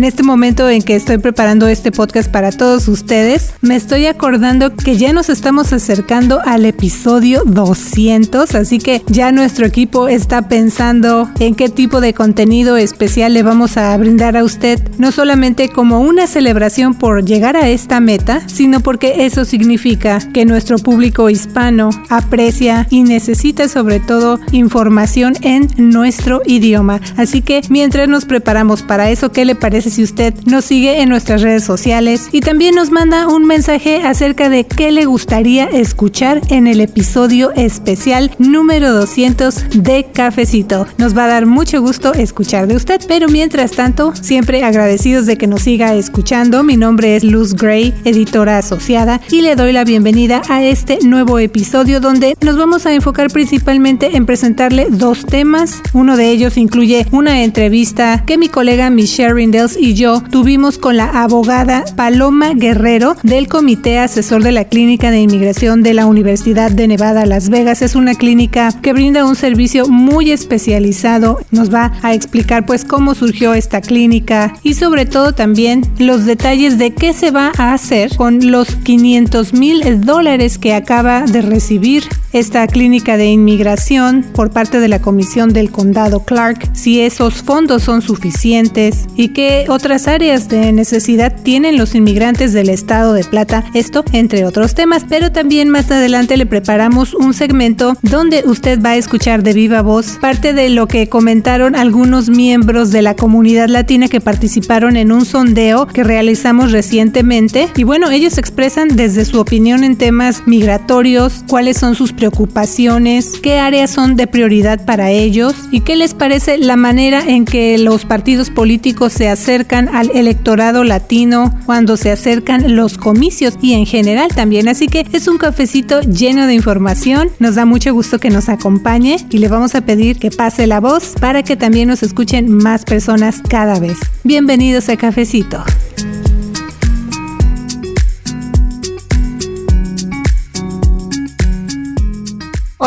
en este momento en que estoy preparando este podcast para todos ustedes, me estoy acordando que ya nos estamos acercando al episodio 200, así que ya nuestro equipo está pensando en qué tipo de contenido especial le vamos a brindar a usted, no solamente como una celebración por llegar a esta meta, sino porque eso significa que nuestro público hispano aprecia y necesita sobre todo información en nuestro idioma. Así que mientras nos preparamos para eso, ¿qué le parece si usted nos sigue en nuestras redes sociales y también nos manda un mensaje acerca de qué le gustaría escuchar en el episodio especial número 200 de Cafecito? Nos va a dar mucho gusto escuchar de usted, pero mientras tanto, siempre agradecidos de que nos siga escuchando. Mi nombre es Luz Gray, editora asociada, y le doy la bienvenida a este nuevo episodio donde nos vamos a enfocar principalmente en presentarle dos temas. Uno de ellos incluye una entrevista que mi colega Michelle Rindels y yo tuvimos con la abogada Paloma Guerrero del Comité Asesor de la Clínica de Inmigración de la Universidad de Nevada, Las Vegas. Es una clínica que brinda un servicio muy especializado. Nos va a explicar pues cómo surgió esta clínica y sobre todo también los detalles de qué se va a hacer con los 500 mil dólares que acaba de recibir esta clínica de inmigración por parte de la Comisión del Condado Clark, si esos fondos son suficientes y qué otras áreas de necesidad tienen los inmigrantes del estado de Plata, esto entre otros temas, pero también más adelante le preparamos un segmento donde usted va a escuchar de viva voz parte de lo que comentaron algunos miembros de la comunidad latina que participaron en un sondeo que realizamos recientemente. Y bueno, ellos expresan desde su opinión en temas migratorios, cuáles son sus preocupaciones, qué áreas son de prioridad para ellos y qué les parece la manera en que los partidos políticos se acercan al electorado latino cuando se acercan los comicios y en general también. Así que es un cafecito lleno de información. Nos da mucho gusto que nos acompañe y le vamos a pedir que pase la voz para que también nos escuchen más personas cada vez. Bienvenidos a Cafecito.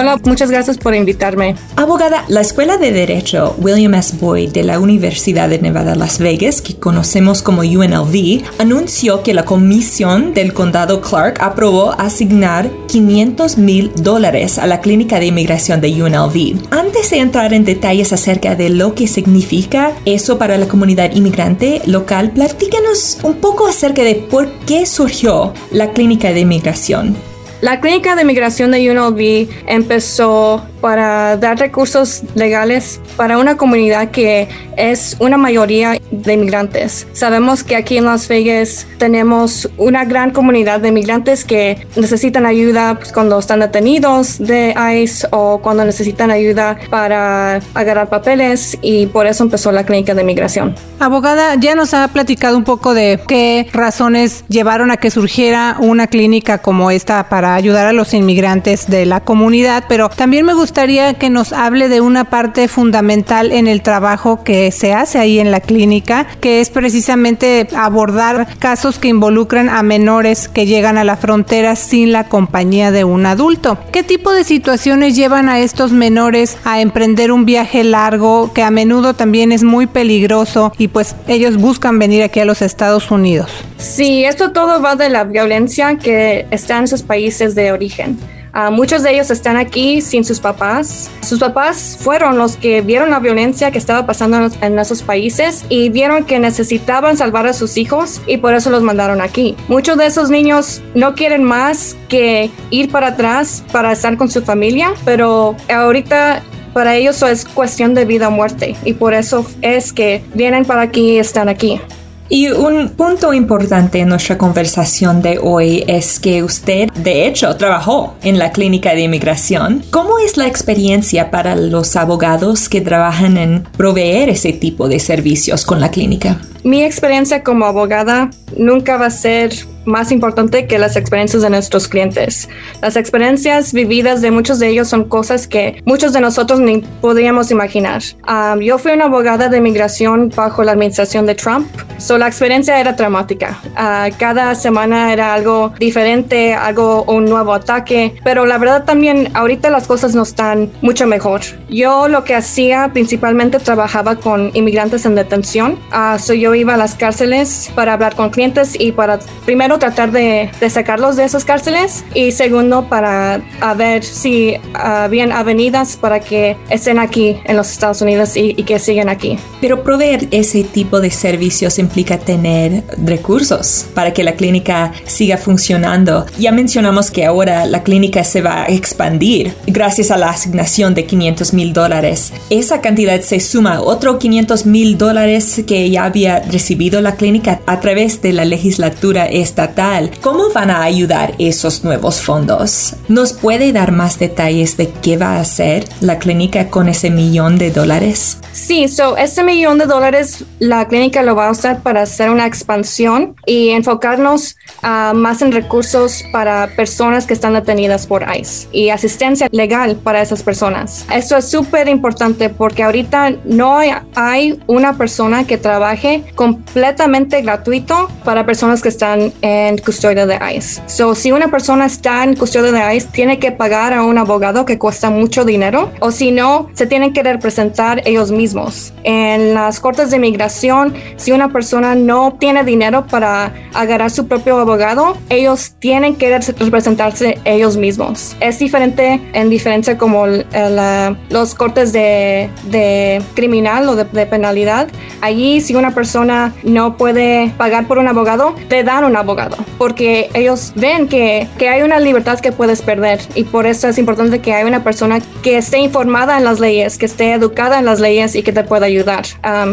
Hola, muchas gracias por invitarme. Abogada, la Escuela de Derecho William S. Boyd de la Universidad de Nevada, Las Vegas, que conocemos como UNLV, anunció que la Comisión del Condado Clark aprobó asignar 500 mil dólares a la Clínica de Inmigración de UNLV. Antes de entrar en detalles acerca de lo que significa eso para la comunidad inmigrante local, platícanos un poco acerca de por qué surgió la Clínica de Inmigración. La clínica de migración de UNLV empezó para dar recursos legales para una comunidad que es una mayoría de inmigrantes. Sabemos que aquí en Las Vegas tenemos una gran comunidad de inmigrantes que necesitan ayuda pues, cuando están detenidos de ICE o cuando necesitan ayuda para agarrar papeles y por eso empezó la clínica de migración. Abogada, ya nos ha platicado un poco de qué razones llevaron a que surgiera una clínica como esta para ayudar a los inmigrantes de la comunidad, pero también me gustaría que nos hable de una parte fundamental en el trabajo que se hace ahí en la clínica, que es precisamente abordar casos que involucran a menores que llegan a la frontera sin la compañía de un adulto. ¿Qué tipo de situaciones llevan a estos menores a emprender un viaje largo que a menudo también es muy peligroso y pues ellos buscan venir aquí a los Estados Unidos? Sí, esto todo va de la violencia que está en esos países de origen. Uh, muchos de ellos están aquí sin sus papás. Sus papás fueron los que vieron la violencia que estaba pasando en esos países y vieron que necesitaban salvar a sus hijos y por eso los mandaron aquí. Muchos de esos niños no quieren más que ir para atrás para estar con su familia, pero ahorita para ellos es cuestión de vida o muerte y por eso es que vienen para aquí y están aquí. Y un punto importante en nuestra conversación de hoy es que usted, de hecho, trabajó en la clínica de inmigración. ¿Cómo es la experiencia para los abogados que trabajan en proveer ese tipo de servicios con la clínica? Mi experiencia como abogada nunca va a ser más importante que las experiencias de nuestros clientes. Las experiencias vividas de muchos de ellos son cosas que muchos de nosotros ni podríamos imaginar. Um, yo fui una abogada de inmigración bajo la administración de Trump, so la experiencia era dramática. Uh, cada semana era algo diferente, algo, un nuevo ataque, pero la verdad también ahorita las cosas no están mucho mejor. Yo lo que hacía principalmente trabajaba con inmigrantes en detención, uh, so yo iba a las cárceles para hablar con clientes y para primero tratar de, de sacarlos de esas cárceles y segundo para a ver si habían avenidas para que estén aquí en los Estados Unidos y, y que sigan aquí. Pero proveer ese tipo de servicios implica tener recursos para que la clínica siga funcionando. Ya mencionamos que ahora la clínica se va a expandir gracias a la asignación de 500 mil dólares. Esa cantidad se suma a otros 500 mil dólares que ya había recibido la clínica a través de la legislatura estatal. ¿Cómo van a ayudar esos nuevos fondos? ¿Nos puede dar más detalles de qué va a hacer la clínica con ese millón de dólares? Sí, so ese millón de dólares la clínica lo va a usar para hacer una expansión y enfocarnos uh, más en recursos para personas que están detenidas por ICE y asistencia legal para esas personas. Esto es súper importante porque ahorita no hay, una persona que trabaje completamente gratuito para personas que están en custodia de ICE. So, si una persona está en custodia de ICE, tiene que pagar a un abogado que cuesta mucho dinero o si no, se tienen que representar ellos mismos. En las cortes de inmigración, si una persona no tiene dinero para agarrar su propio abogado, ellos tienen que representarse ellos mismos. Es diferente en diferencia como la, los cortes de, de criminal o de, de penalidad. Allí, si una persona no puede pagar por un abogado, te dan un abogado porque ellos ven que, que hay una libertad que puedes perder y por eso es importante que haya una persona que esté informada en las leyes, que esté educada en las leyes y que te pueda ayudar.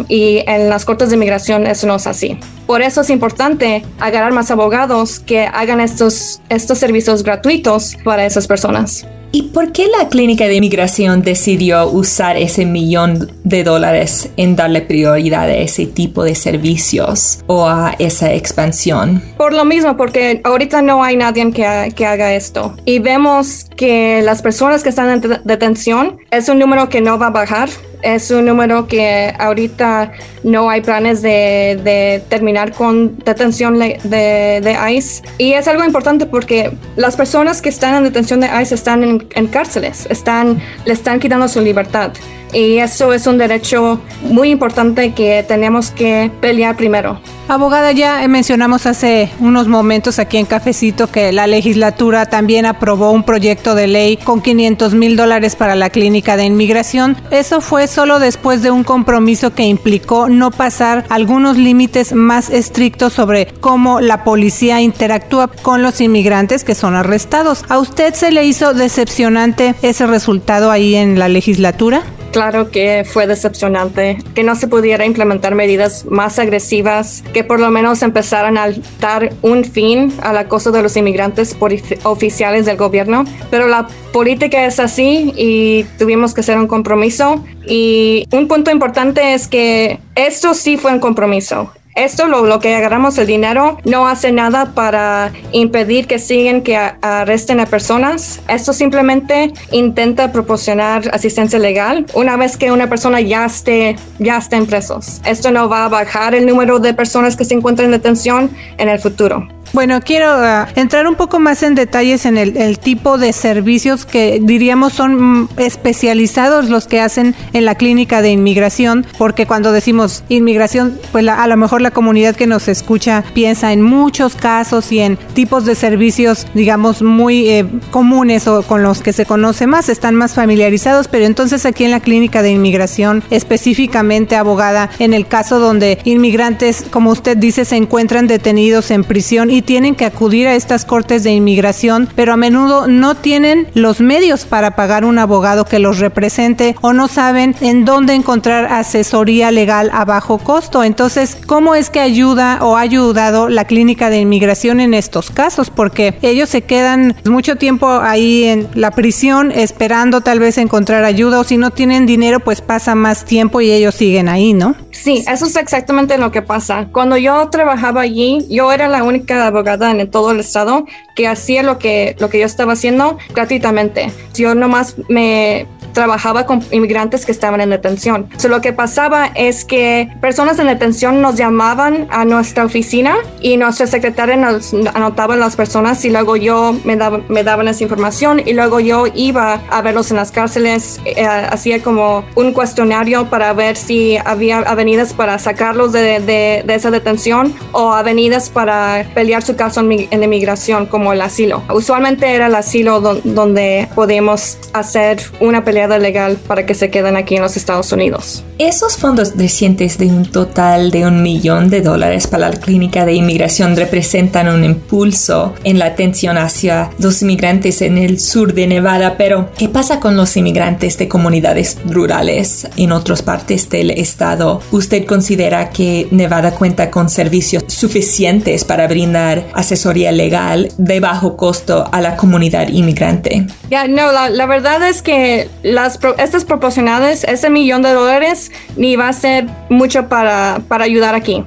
Y en las cortes de inmigración eso no es así. Por eso es importante agarrar más abogados que hagan estos, estos servicios gratuitos para esas personas. ¿Y por qué la clínica de inmigración decidió usar ese millón de dólares en darle prioridad a ese tipo de servicios o a esa expansión? Por lo mismo, porque ahorita no hay nadie que, que haga esto. Y vemos que las personas que están en detención es un número que no va a bajar es un número que ahorita no hay planes de, de terminar con detención de, de, ICE. Y es algo importante porque las personas que están en detención de ICE están en, cárceles, están, le están quitando su libertad. Y eso es un derecho muy importante que tenemos que pelear primero. Abogada, ya mencionamos hace unos momentos aquí en Cafecito que la legislatura también aprobó un proyecto de ley con 500 mil dólares para la clínica de inmigración. Eso fue solo después de un compromiso que implicó no pasar algunos límites más estrictos sobre cómo la policía interactúa con los inmigrantes que son arrestados. ¿A usted se le hizo decepcionante ese resultado ahí en la legislatura? Claro que fue decepcionante que no se pudiera implementar medidas más agresivas que por lo menos empezaran a dar un fin al acoso de los inmigrantes por oficiales del gobierno. Pero la política es así y tuvimos que hacer un compromiso. Y un punto importante es que esto sí fue un compromiso. Esto, lo, que agarramos el dinero, no hace nada para impedir que sigan que arresten a personas. Esto simplemente intenta proporcionar asistencia legal una vez que una persona ya esté, ya esté en presos. Esto no va a bajar el número de personas que se encuentran en detención en el futuro. Bueno, quiero uh, entrar un poco más en detalles en el, el, tipo de servicios que diríamos son especializados los que hacen en la clínica de inmigración, porque cuando decimos inmigración, pues la, a lo mejor la comunidad que nos escucha piensa en muchos casos y en tipos de servicios, digamos, muy eh, comunes o con los que se conoce más, están más familiarizados, pero entonces aquí en la clínica de inmigración, específicamente abogada, en el caso donde inmigrantes, como usted dice, se encuentran detenidos en prisión y tienen que acudir a estas cortes de inmigración, pero a menudo no tienen los medios para pagar un abogado que los represente o no saben en dónde encontrar asesoría legal a bajo costo. Entonces, ¿cómo es que ayuda o ha ayudado la clínica de inmigración en estos casos? Porque ellos se quedan mucho tiempo ahí en la prisión esperando tal vez encontrar ayuda o si no tienen dinero pues pasa más tiempo y ellos siguen ahí, ¿no? Sí, eso es exactamente lo que pasa. Cuando yo trabajaba allí, yo era la única abogada en todo el estado que hacía lo que, lo que yo estaba haciendo gratuitamente. Yo nomás me trabajaba con inmigrantes que estaban en detención. So, lo que pasaba es que personas en detención nos llamaban a nuestra oficina y nuestra secretaria nos anotaba las personas y luego yo me, daba, me daban esa información y luego yo iba a verlos en las cárceles, eh, hacía como un cuestionario para ver si había avenidas para sacarlos de, de, de esa detención o avenidas para pelear su caso en, en inmigración como el asilo. Usualmente era el asilo donde podíamos hacer una pelea legal para que se queden aquí en los Estados Unidos. Esos fondos recientes de un total de un millón de dólares para la clínica de inmigración representan un impulso en la atención hacia los inmigrantes en el sur de Nevada, pero ¿qué pasa con los inmigrantes de comunidades rurales en otras partes del estado? ¿Usted considera que Nevada cuenta con servicios suficientes para brindar asesoría legal de bajo costo a la comunidad inmigrante? Ya, no, la, la verdad es que las, estas proporcionales, ese millón de dólares, ni va a ser mucho para, para ayudar aquí.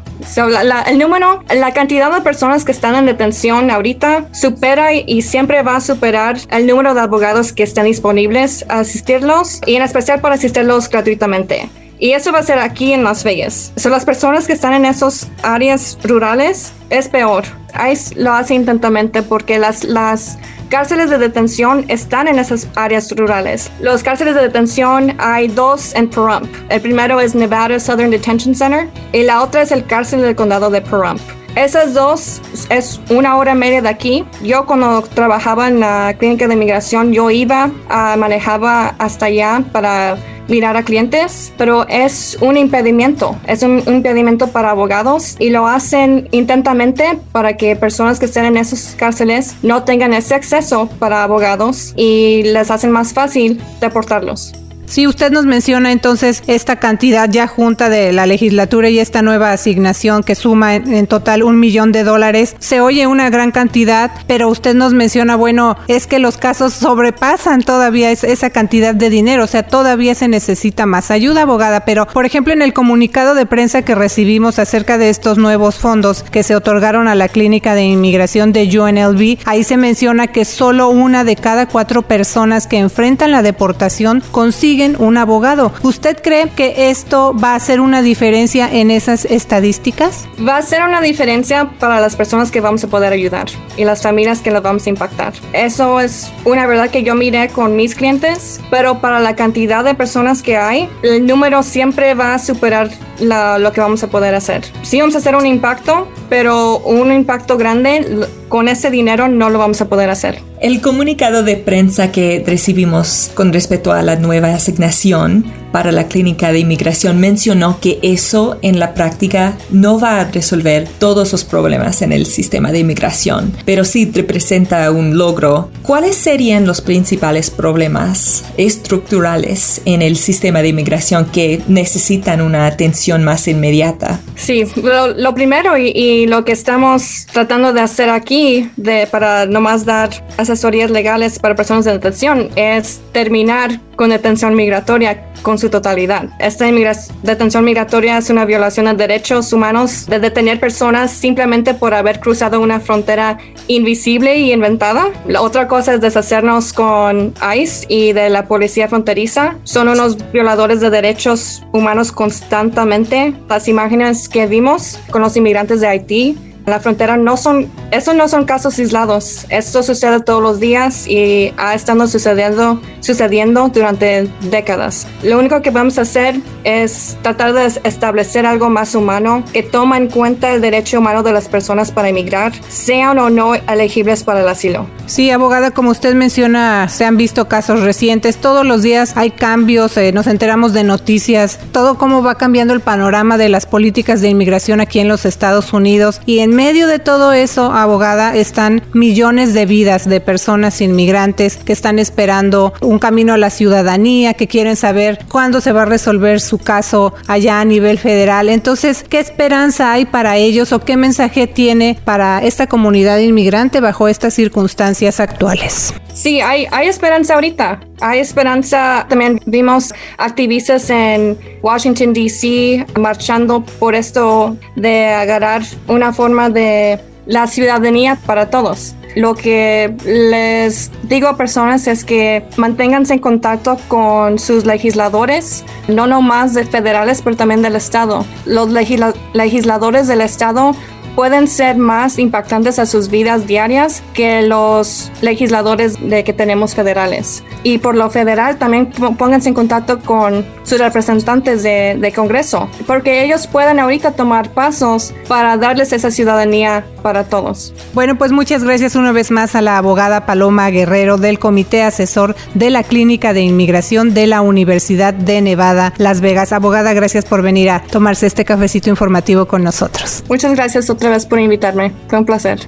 el número, la cantidad de personas que están en detención ahorita supera y, siempre va a superar el número de abogados que están disponibles a asistirlos y en especial para asistirlos gratuitamente. Y eso va a ser aquí en Las Vegas. Son las personas que están en esas áreas rurales es peor. ICE lo hace intentamente porque las, las cárceles de detención están en esas áreas rurales. Los cárceles de detención hay dos en Pahrump. El primero es Nevada Southern Detention Center y la otra es el cárcel del condado de Pahrump. Esas dos es una hora y media de aquí. Yo cuando trabajaba en la clínica de inmigración, yo iba, a, manejaba hasta allá para mirar a clientes, pero es un impedimento, es un, impedimento para abogados y lo hacen intentamente para que personas que estén en esos cárceles no tengan ese acceso para abogados y les hacen más fácil deportarlos. Si usted nos menciona entonces esta cantidad ya junta de la legislatura y esta nueva asignación que suma en, total un millón de dólares, se oye una gran cantidad, pero usted nos menciona, bueno, es que los casos sobrepasan todavía esa cantidad de dinero, o sea, todavía se necesita más ayuda, abogada, pero por ejemplo en el comunicado de prensa que recibimos acerca de estos nuevos fondos que se otorgaron a la clínica de inmigración de UNLV, ahí se menciona que solo una de cada cuatro personas que enfrentan la deportación consigue un abogado. ¿Usted cree que esto va a hacer una diferencia en esas estadísticas? Va a ser una diferencia para las personas que vamos a poder ayudar y las familias que las vamos a impactar. Eso es una verdad que yo miré con mis clientes, pero para la cantidad de personas que hay, el número siempre va a superar lo que vamos a poder hacer. Sí vamos a hacer un impacto, pero un impacto grande, con ese dinero no lo vamos a poder hacer. El comunicado de prensa que recibimos con respecto a la nueva asignación para la clínica de inmigración mencionó que eso en la práctica no va a resolver todos los problemas en el sistema de inmigración, pero sí representa un logro. ¿Cuáles serían los principales problemas estructurales en el sistema de inmigración que necesitan una atención más inmediata? Sí, lo, primero y, lo que estamos tratando de hacer aquí de, para nomás dar asesorías legales para personas de detención es terminar con detención migratoria con su totalidad. Esta detención migratoria es una violación de derechos humanos de detener personas simplemente por haber cruzado una frontera invisible y inventada. La otra cosa es deshacernos con ICE y de la policía fronteriza. Son unos violadores de derechos humanos constantemente. Las imágenes que vimos con los inmigrantes de Haití la frontera no son, estos no son casos aislados. Esto sucede todos los días y ha estado sucediendo, sucediendo durante décadas. Lo único que vamos a hacer es tratar de establecer algo más humano que toma en cuenta el derecho humano de las personas para emigrar, sean o no elegibles para el asilo. Sí, abogada, como usted menciona, se han visto casos recientes. Todos los días hay cambios, eh, nos enteramos de noticias, todo cómo va cambiando el panorama de las políticas de inmigración aquí en los Estados Unidos y en medio de todo eso, abogada, están millones de vidas de personas inmigrantes que están esperando un camino a la ciudadanía, que quieren saber cuándo se va a resolver su caso allá a nivel federal. Entonces, ¿qué esperanza hay para ellos o qué mensaje tiene para esta comunidad inmigrante bajo estas circunstancias actuales? Sí, hay, esperanza ahorita. Hay esperanza. También vimos activistas en Washington, D.C. marchando por esto de agarrar una forma de la ciudadanía para todos. Lo que les digo a personas es que manténganse en contacto con sus legisladores, no nomás de federales, pero también del Estado. Los legisladores del Estado pueden ser más impactantes a sus vidas diarias que los legisladores de que tenemos federales. Y por lo federal también pónganse en contacto con sus representantes de, de Congreso, porque ellos pueden ahorita tomar pasos para darles esa ciudadanía para todos. Bueno, pues muchas gracias una vez más a la abogada Paloma Guerrero del Comité Asesor de la Clínica de Inmigración de la Universidad de Nevada, Las Vegas. Abogada, gracias por venir a tomarse este cafecito informativo con nosotros. Muchas gracias vez por invitarme. Fue un placer.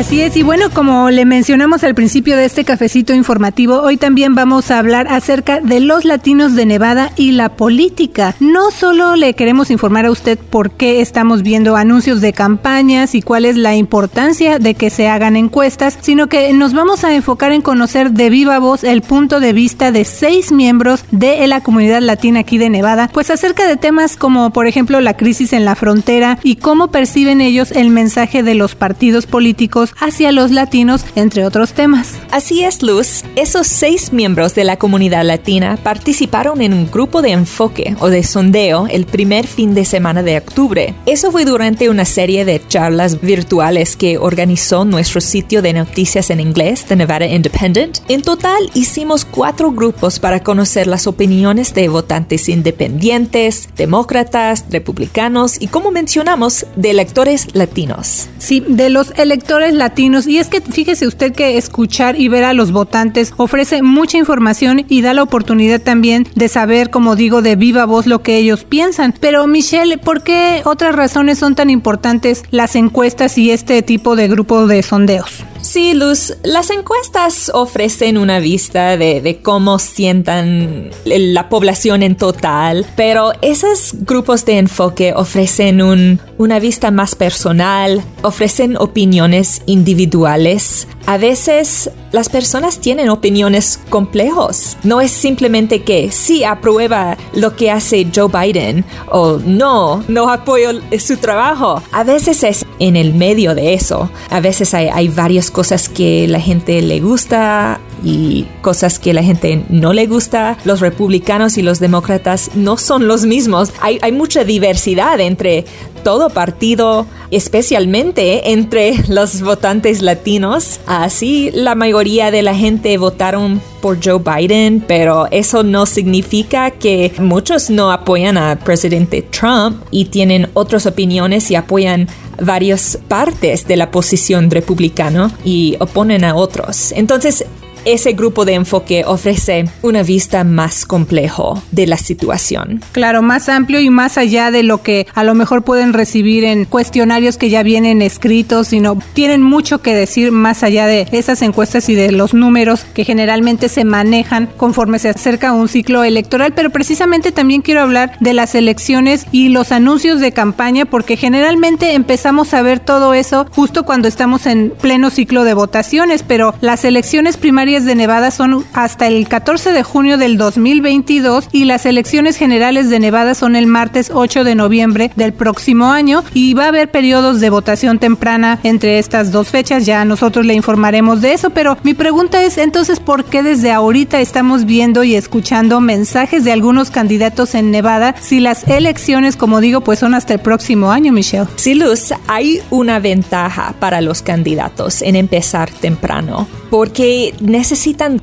Así es, y bueno, como le mencionamos al principio de este cafecito informativo, hoy también vamos a hablar acerca de los latinos de Nevada y la política. No solo le queremos informar a usted por qué estamos viendo anuncios de campañas y cuál es la importancia de que se hagan encuestas, sino que nos vamos a enfocar en conocer de viva voz el punto de vista de seis miembros de la comunidad latina aquí de Nevada, pues acerca de temas como por ejemplo la crisis en la frontera y cómo perciben ellos el mensaje de los partidos políticos hacia los latinos, entre otros temas. Así es, Luz. Esos seis miembros de la comunidad latina participaron en un grupo de enfoque o de sondeo el primer fin de semana de octubre. Eso fue durante una serie de charlas virtuales que organizó nuestro sitio de noticias en inglés, The Nevada Independent. En total hicimos cuatro grupos para conocer las opiniones de votantes independientes, demócratas, republicanos y, como mencionamos, de electores latinos. Sí, de los electores latinos. Y es que fíjese usted que escuchar y ver a los votantes ofrece mucha información y da la oportunidad también de saber, como digo, de viva voz lo que ellos piensan. Pero Michelle, ¿por qué otras razones son tan importantes las encuestas y este tipo de grupo de sondeos? Sí, Luz, las encuestas ofrecen una vista de, cómo sientan la población en total, pero esos grupos de enfoque ofrecen una vista más personal, ofrecen opiniones individuales. A veces las personas tienen opiniones complejos. No es simplemente que sí aprueba lo que hace Joe Biden o no, no apoyo su trabajo. A veces es en el medio de eso. A veces hay, hay varias cosas que la gente le gusta y cosas que la gente no le gusta. Los republicanos y los demócratas no son los mismos. Hay, mucha diversidad entre todo partido, especialmente entre los votantes latinos. Así la mayoría de la gente votaron por Joe Biden, pero eso no significa que muchos no apoyan al presidente Trump y tienen otras opiniones y apoyan varias partes de la posición republicana y oponen a otros. Entonces, ese grupo de enfoque ofrece una vista más complejo de la situación. Claro, más amplio y más allá de lo que a lo mejor pueden recibir en cuestionarios que ya vienen escritos, sino tienen mucho que decir más allá de esas encuestas y de los números que generalmente se manejan conforme se acerca un ciclo electoral, pero precisamente también quiero hablar de las elecciones y los anuncios de campaña porque generalmente empezamos a ver todo eso justo cuando estamos en pleno ciclo de votaciones, pero las elecciones primarias de Nevada son hasta el 14 de junio del 2022 y las elecciones generales de Nevada son el martes 8 de noviembre del próximo año y va a haber periodos de votación temprana entre estas dos fechas, ya nosotros le informaremos de eso, pero mi pregunta es entonces por qué desde ahorita estamos viendo y escuchando mensajes de algunos candidatos en Nevada si las elecciones, como digo, pues son hasta el próximo año, Michelle. Sí, Luz, hay una ventaja para los candidatos en empezar temprano porque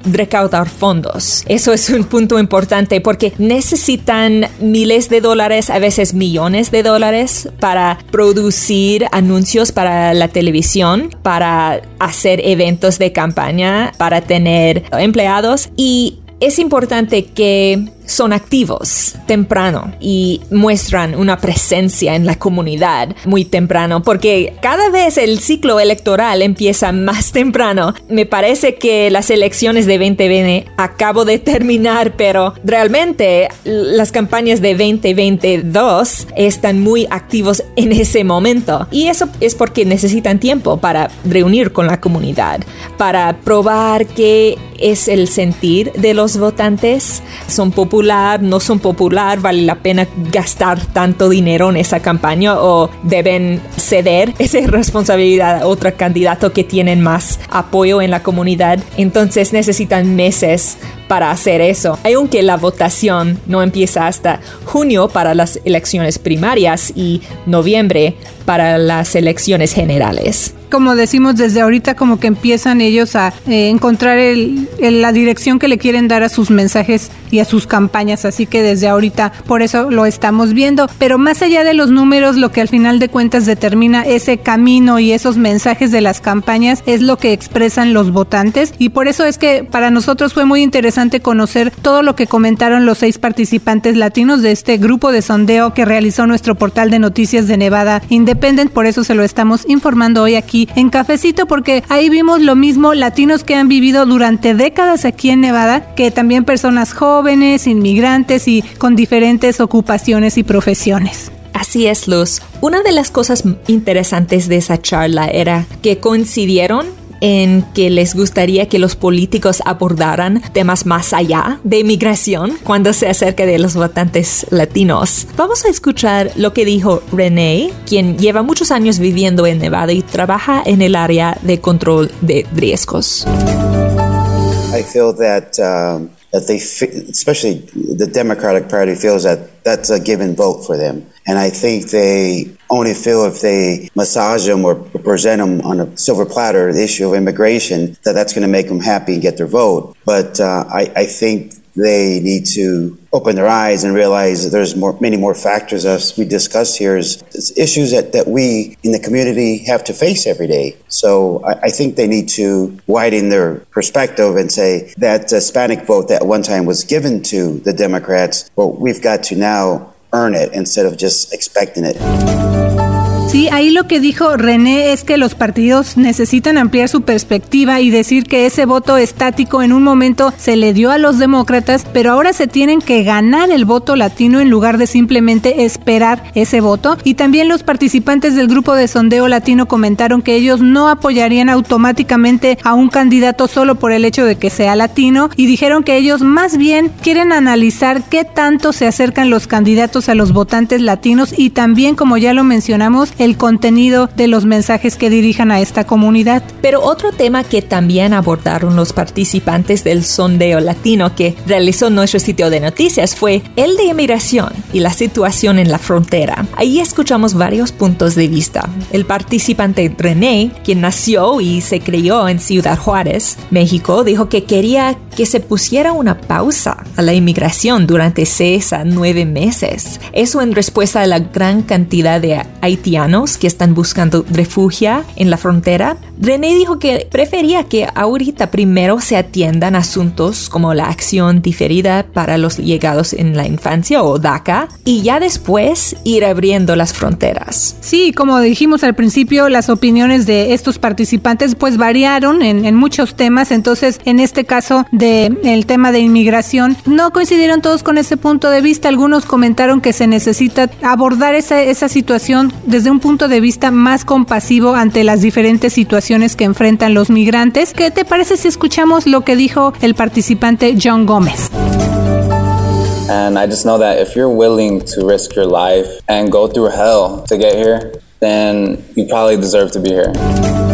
recaudar fondos. Eso es un punto importante porque necesitan miles de dólares, a veces millones de dólares para producir anuncios para la televisión, para hacer eventos de campaña, para tener empleados y es importante que son activos temprano y muestran una presencia en la comunidad muy temprano, porque cada vez el ciclo electoral empieza más temprano. Me parece que las elecciones de 2020 acabo de terminar, pero realmente las campañas de 2022 están muy activos en ese momento. Y eso es porque necesitan tiempo para reunir con la comunidad, para probar qué es el sentir de los votantes. Son populares no son popular, vale la pena gastar tanto dinero en esa campaña o deben ceder esa responsabilidad a otro candidato que tienen más apoyo en la comunidad. Entonces necesitan meses para hacer eso, aunque la votación no empieza hasta junio para las elecciones primarias y noviembre para las elecciones generales como decimos desde ahorita, como que empiezan ellos a eh, encontrar la dirección que le quieren dar a sus mensajes y a sus campañas. Así que desde ahorita por eso lo estamos viendo. Pero más allá de los números, lo que al final de cuentas determina ese camino y esos mensajes de las campañas es lo que expresan los votantes. Y por eso es que para nosotros fue muy interesante conocer todo lo que comentaron los seis participantes latinos de este grupo de sondeo que realizó nuestro portal de noticias de Nevada Independent. Por eso se lo estamos informando hoy aquí en Cafecito porque ahí vimos lo mismo latinos que han vivido durante décadas aquí en Nevada, que también personas jóvenes, inmigrantes y con diferentes ocupaciones y profesiones. Así es, Luz. Una de las cosas interesantes de esa charla era que coincidieron en que les gustaría que los políticos abordaran temas más allá de inmigración cuando se acerca de los votantes latinos. Vamos a escuchar lo que dijo Renee, quien lleva muchos años viviendo en Nevada y trabaja en el área de control de riesgos. I feel that um, that they, especially the Democratic Party, feels that that's a given vote for them. And I think they only feel if they massage them or present them on a silver platter, the issue of immigration, that that's going to make them happy and get their vote. But uh, I, I think they need to open their eyes and realize that there's more, many more factors as we discussed here is, is issues that, that we in the community have to face every day. So I, I think they need to widen their perspective and say that Hispanic vote that one time was given to the Democrats, well, we've got to now earn it instead of just expecting it. Sí, ahí lo que dijo René es que los partidos necesitan ampliar su perspectiva y decir que ese voto estático en un momento se le dio a los demócratas, pero ahora se tienen que ganar el voto latino en lugar de simplemente esperar ese voto. Y también los participantes del grupo de sondeo latino comentaron que ellos no apoyarían automáticamente a un candidato solo por el hecho de que sea latino y dijeron que ellos más bien quieren analizar qué tanto se acercan los candidatos a los votantes latinos y también, como ya lo mencionamos, el contenido de los mensajes que dirijan a esta comunidad. Pero otro tema que también abordaron los participantes del sondeo latino que realizó nuestro sitio de noticias fue el de inmigración y la situación en la frontera. Ahí escuchamos varios puntos de vista. El participante René, quien nació y se crió en Ciudad Juárez, México, dijo que quería que se pusiera una pausa a la inmigración durante seis a nueve meses. Eso en respuesta a la gran cantidad de haitianos que están buscando refugio en la frontera, René dijo que prefería que ahorita primero se atiendan asuntos como la acción diferida para los llegados en la infancia o DACA y ya después ir abriendo las fronteras. Sí, como dijimos al principio, las opiniones de estos participantes pues variaron en, en muchos temas, entonces en este caso del el tema de inmigración no coincidieron todos con ese punto de vista, algunos comentaron que se necesita abordar esa, esa situación desde un punto de vista más compasivo ante las diferentes situaciones que enfrentan los migrantes. ¿Qué te parece si escuchamos lo que dijo el participante John Gómez? And I just know that if you're willing to risk your life and go through hell to get here, then you probably deserve to be here.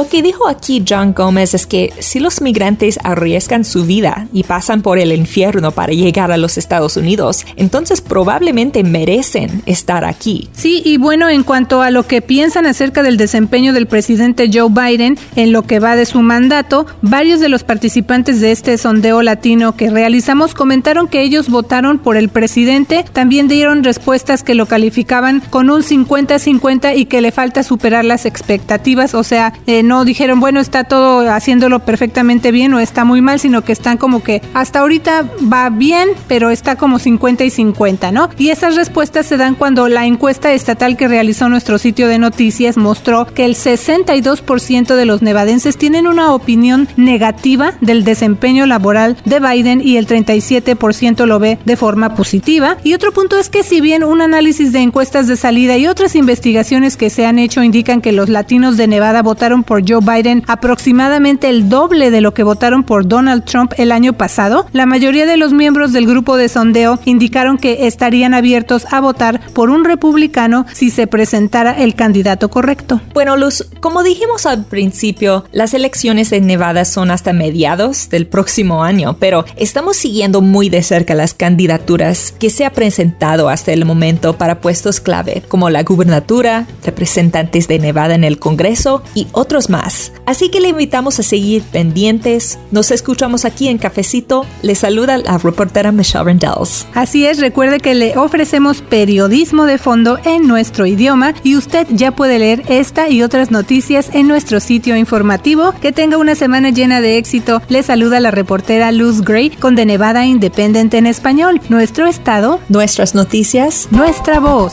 Lo que dijo aquí John Gómez es que si los migrantes arriesgan su vida y pasan por el infierno para llegar a los Estados Unidos, entonces probablemente merecen estar aquí. Sí, y bueno, en cuanto a lo que piensan acerca del desempeño del presidente Joe Biden en lo que va de su mandato, varios de los participantes de este sondeo latino que realizamos comentaron que ellos votaron por el presidente, también dieron respuestas que lo calificaban con un 50-50 y que le falta superar las expectativas, o sea, eh, no dijeron, bueno, está todo haciéndolo perfectamente bien o está muy mal, sino que están como que hasta ahorita va bien, pero está como 50 y 50, ¿no? Y esas respuestas se dan cuando la encuesta estatal que realizó nuestro sitio de noticias mostró que el 62% de los nevadenses tienen una opinión negativa del desempeño laboral de Biden y el 37% lo ve de forma positiva. Y otro punto es que si bien un análisis de encuestas de salida y otras investigaciones que se han hecho indican que los latinos de Nevada votaron por Joe Biden aproximadamente el doble de lo que votaron por Donald Trump el año pasado, la mayoría de los miembros del grupo de sondeo indicaron que estarían abiertos a votar por un republicano si se presentara el candidato correcto. Bueno, Luz, como dijimos al principio, las elecciones en Nevada son hasta mediados del próximo año, pero estamos siguiendo muy de cerca las candidaturas que se ha presentado hasta el momento para puestos clave, como la gubernatura, representantes de Nevada en el Congreso y otros más. Así que le invitamos a seguir pendientes. Nos escuchamos aquí en Cafecito. Le saluda la reportera Michelle Rendells. Así es, recuerde que le ofrecemos periodismo de fondo en nuestro idioma y usted ya puede leer esta y otras noticias en nuestro sitio informativo. Que tenga una semana llena de éxito. Le saluda la reportera Luz Gray con The Nevada Independent en español. Nuestro estado, nuestras noticias, nuestra voz.